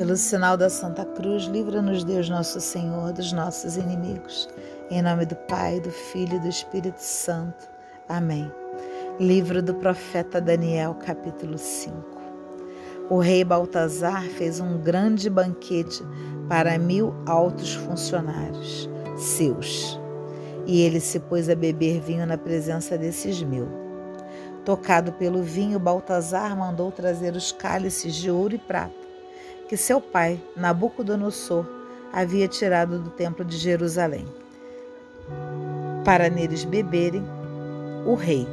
Pelo sinal da Santa Cruz, livra-nos Deus nosso Senhor dos nossos inimigos. Em nome do Pai, do Filho e do Espírito Santo. Amém. Livro do profeta Daniel, capítulo 5. O rei Baltazar fez um grande banquete para mil altos funcionários seus, e ele se pôs a beber vinho na presença desses mil. Tocado pelo vinho, Baltazar mandou trazer os cálices de ouro e prata que seu pai, Nabucodonosor, havia tirado do templo de Jerusalém, para neles beberem o rei,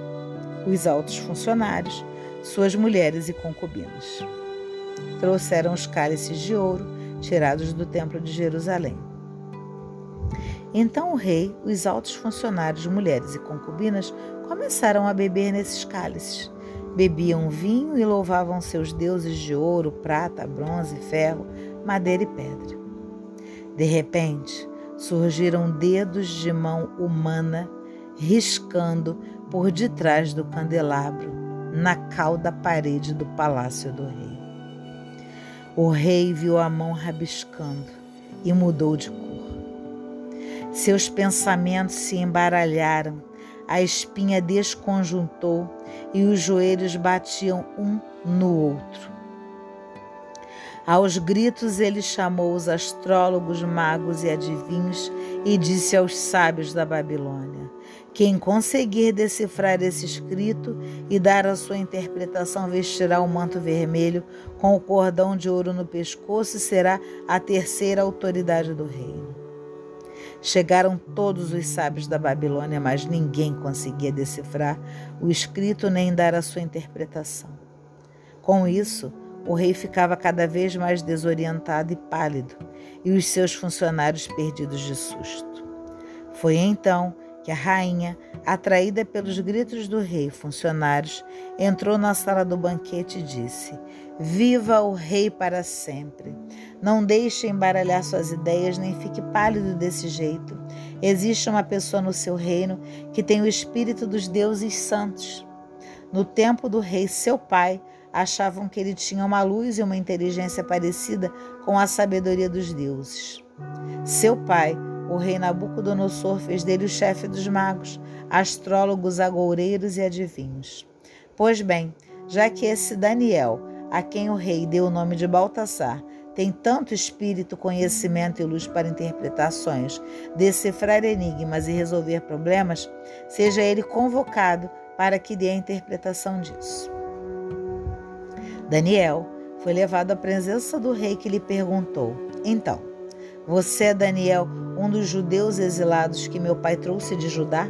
os altos funcionários, suas mulheres e concubinas. Trouxeram os cálices de ouro tirados do templo de Jerusalém. Então o rei, os altos funcionários, mulheres e concubinas começaram a beber nesses cálices Bebiam vinho e louvavam seus deuses de ouro, prata, bronze, ferro, madeira e pedra. De repente, surgiram dedos de mão humana riscando por detrás do candelabro, na cauda parede do palácio do rei. O rei viu a mão rabiscando e mudou de cor. Seus pensamentos se embaralharam a espinha desconjuntou e os joelhos batiam um no outro. Aos gritos ele chamou os astrólogos, magos e adivinhos e disse aos sábios da Babilônia: Quem conseguir decifrar esse escrito e dar a sua interpretação vestirá o manto vermelho com o cordão de ouro no pescoço e será a terceira autoridade do reino. Chegaram todos os sábios da Babilônia, mas ninguém conseguia decifrar o escrito nem dar a sua interpretação. Com isso, o rei ficava cada vez mais desorientado e pálido, e os seus funcionários perdidos de susto. Foi então que a rainha, atraída pelos gritos do rei, funcionários, entrou na sala do banquete e disse: Viva o rei para sempre! Não deixe embaralhar suas ideias, nem fique pálido desse jeito. Existe uma pessoa no seu reino que tem o espírito dos deuses santos. No tempo do rei, seu pai, achavam que ele tinha uma luz e uma inteligência parecida com a sabedoria dos deuses. Seu pai, o rei Nabucodonosor fez dele o chefe dos magos, astrólogos, agoureiros e adivinhos. Pois bem, já que esse Daniel, a quem o rei deu o nome de Baltasar, tem tanto espírito, conhecimento e luz para interpretações, decifrar enigmas e resolver problemas, seja ele convocado para que dê a interpretação disso. Daniel foi levado à presença do rei que lhe perguntou: Então, você é Daniel, um dos judeus exilados que meu pai trouxe de Judá?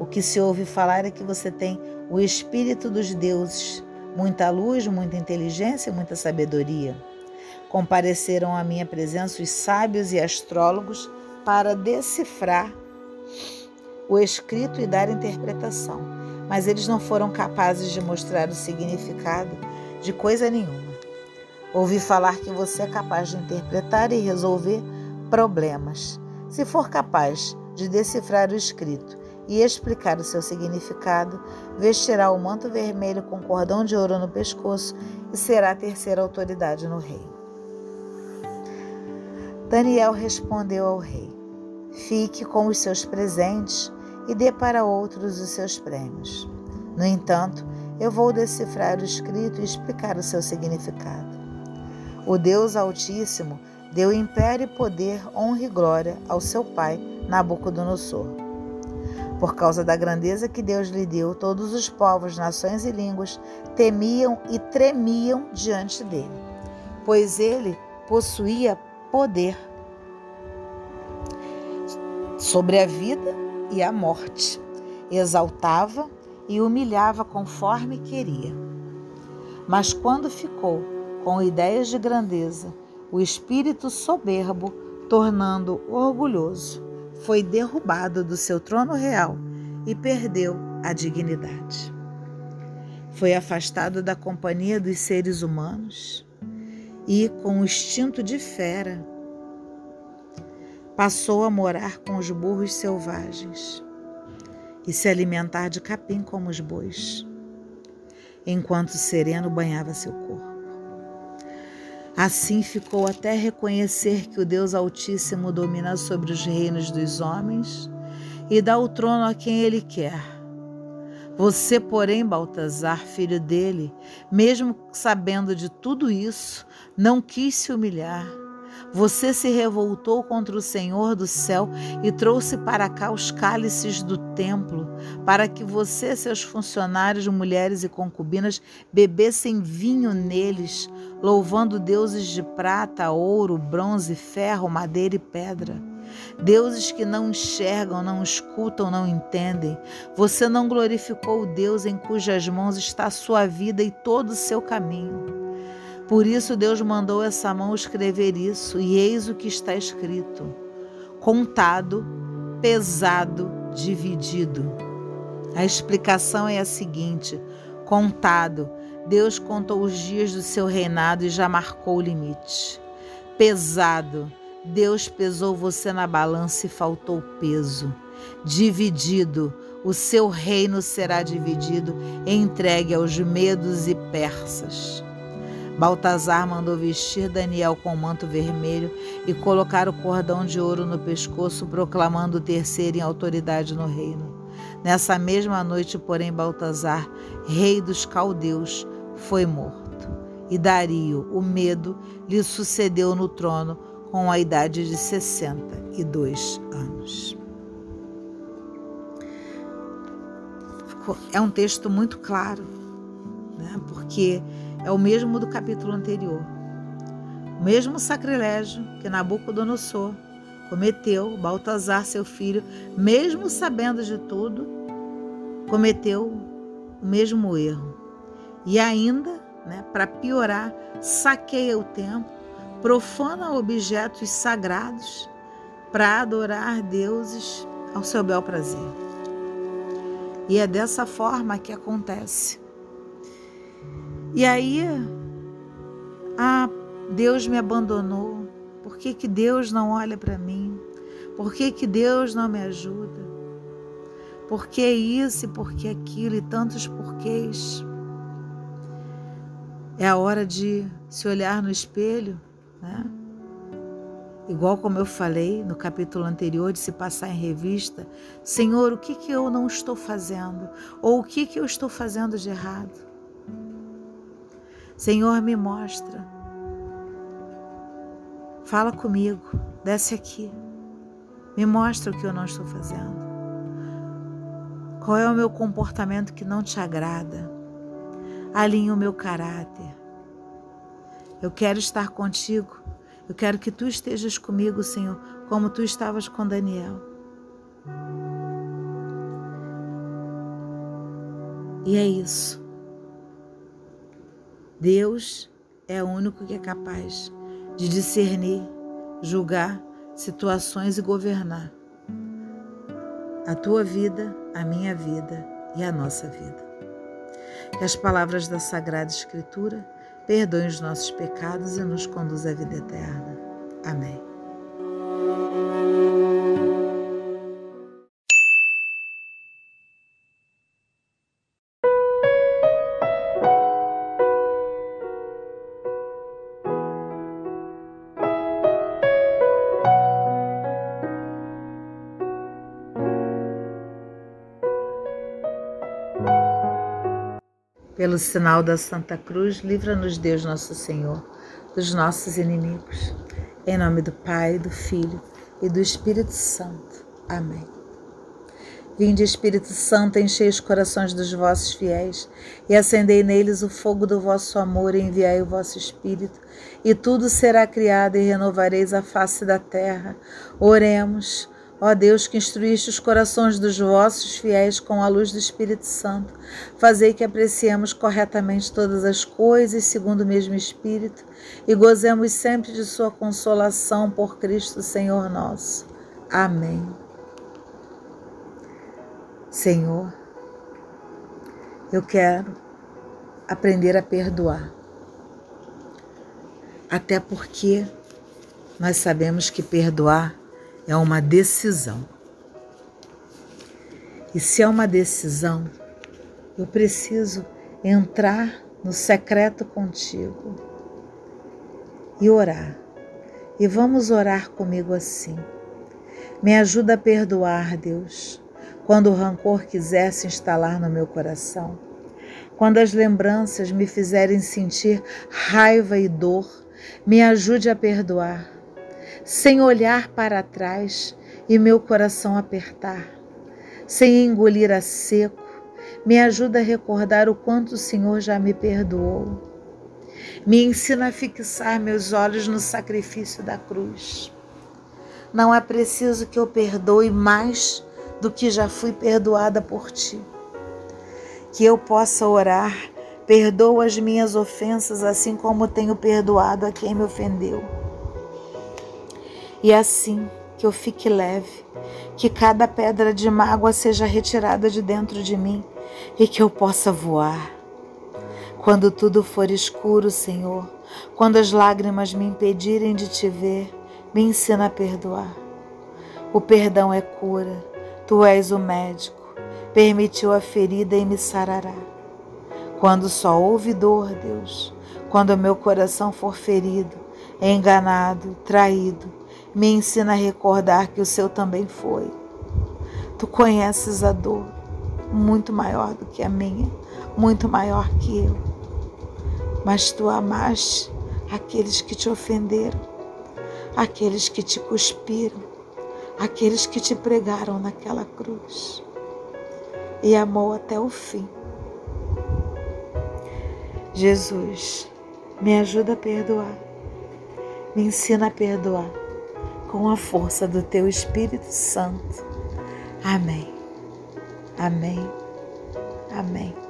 O que se ouve falar é que você tem o espírito dos deuses, muita luz, muita inteligência muita sabedoria. Compareceram à minha presença os sábios e astrólogos para decifrar o escrito e dar interpretação, mas eles não foram capazes de mostrar o significado de coisa nenhuma. Ouvi falar que você é capaz de interpretar e resolver problemas. Se for capaz de decifrar o escrito e explicar o seu significado, vestirá o manto vermelho com cordão de ouro no pescoço e será a terceira autoridade no reino. Daniel respondeu ao rei: Fique com os seus presentes e dê para outros os seus prêmios. No entanto, eu vou decifrar o escrito e explicar o seu significado. O Deus Altíssimo deu império poder, honra e glória ao seu pai, Nabucodonosor. Por causa da grandeza que Deus lhe deu, todos os povos, nações e línguas temiam e tremiam diante dele, pois ele possuía poder sobre a vida e a morte, exaltava e humilhava conforme queria. Mas quando ficou com ideias de grandeza, o espírito soberbo, tornando orgulhoso, foi derrubado do seu trono real e perdeu a dignidade. Foi afastado da companhia dos seres humanos e, com o instinto de fera, passou a morar com os burros selvagens e se alimentar de capim como os bois, enquanto o sereno banhava seu corpo. Assim ficou até reconhecer que o Deus Altíssimo domina sobre os reinos dos homens e dá o trono a quem ele quer. Você, porém, Baltazar, filho dele, mesmo sabendo de tudo isso, não quis se humilhar você se revoltou contra o Senhor do céu e trouxe para cá os cálices do templo, para que você, seus funcionários, mulheres e concubinas, bebessem vinho neles, louvando deuses de prata, ouro, bronze, ferro, madeira e pedra. Deuses que não enxergam, não escutam, não entendem. Você não glorificou o Deus em cujas mãos está a sua vida e todo o seu caminho. Por isso Deus mandou essa mão escrever isso, e eis o que está escrito: contado, pesado, dividido. A explicação é a seguinte: contado, Deus contou os dias do seu reinado e já marcou o limite. Pesado, Deus pesou você na balança e faltou peso. Dividido, o seu reino será dividido entregue aos medos e persas. Baltazar mandou vestir Daniel com manto vermelho e colocar o cordão de ouro no pescoço, proclamando o terceiro em autoridade no reino. Nessa mesma noite, porém, Baltazar, rei dos caldeus, foi morto. E Dario, o medo, lhe sucedeu no trono com a idade de 62 anos. É um texto muito claro, né? porque é o mesmo do capítulo anterior. O mesmo sacrilégio que Nabucodonosor cometeu, Baltazar, seu filho, mesmo sabendo de tudo, cometeu o mesmo erro. E ainda, né, para piorar, saqueia o templo, profana objetos sagrados para adorar deuses ao seu bel prazer. E é dessa forma que acontece. E aí, ah, Deus me abandonou. Por que, que Deus não olha para mim? Por que, que Deus não me ajuda? Por que isso e por que aquilo e tantos porquês? É a hora de se olhar no espelho, né? Igual como eu falei no capítulo anterior, de se passar em revista, Senhor, o que, que eu não estou fazendo? Ou o que, que eu estou fazendo de errado? Senhor, me mostra. Fala comigo, desce aqui. Me mostra o que eu não estou fazendo. Qual é o meu comportamento que não te agrada? Alinha o meu caráter. Eu quero estar contigo. Eu quero que tu estejas comigo, Senhor, como tu estavas com Daniel. E é isso. Deus é o único que é capaz de discernir, julgar situações e governar a tua vida, a minha vida e a nossa vida. Que as palavras da Sagrada Escritura perdoem os nossos pecados e nos conduzam à vida eterna. Amém. Pelo sinal da Santa Cruz, livra-nos Deus Nosso Senhor dos nossos inimigos. Em nome do Pai, do Filho e do Espírito Santo. Amém. Vinde, Espírito Santo, enchei os corações dos vossos fiéis e acendei neles o fogo do vosso amor e enviai o vosso Espírito, e tudo será criado e renovareis a face da terra. Oremos. Ó Deus, que instruíste os corações dos vossos fiéis com a luz do Espírito Santo, fazei que apreciemos corretamente todas as coisas segundo o mesmo Espírito e gozemos sempre de Sua consolação por Cristo Senhor nosso. Amém. Senhor, eu quero aprender a perdoar. Até porque nós sabemos que perdoar é uma decisão. E se é uma decisão, eu preciso entrar no secreto contigo e orar. E vamos orar comigo assim. Me ajuda a perdoar, Deus, quando o rancor quiser se instalar no meu coração. Quando as lembranças me fizerem sentir raiva e dor, me ajude a perdoar, sem olhar para trás e meu coração apertar, sem engolir a seco, me ajuda a recordar o quanto o Senhor já me perdoou. Me ensina a fixar meus olhos no sacrifício da cruz. Não é preciso que eu perdoe mais do que já fui perdoada por ti. Que eu possa orar, perdoa as minhas ofensas, assim como tenho perdoado a quem me ofendeu. E assim que eu fique leve, que cada pedra de mágoa seja retirada de dentro de mim e que eu possa voar quando tudo for escuro, Senhor, quando as lágrimas me impedirem de te ver, me ensina a perdoar. O perdão é cura, tu és o médico, permitiu a ferida e me sarará. Quando só houve dor, Deus, quando meu coração for ferido, enganado, traído, me ensina a recordar que o seu também foi. Tu conheces a dor, muito maior do que a minha, muito maior que eu mas tu amaste aqueles que te ofenderam, aqueles que te cuspiram, aqueles que te pregaram naquela cruz e amou até o fim. Jesus, me ajuda a perdoar, me ensina a perdoar com a força do teu Espírito Santo. Amém. Amém. Amém.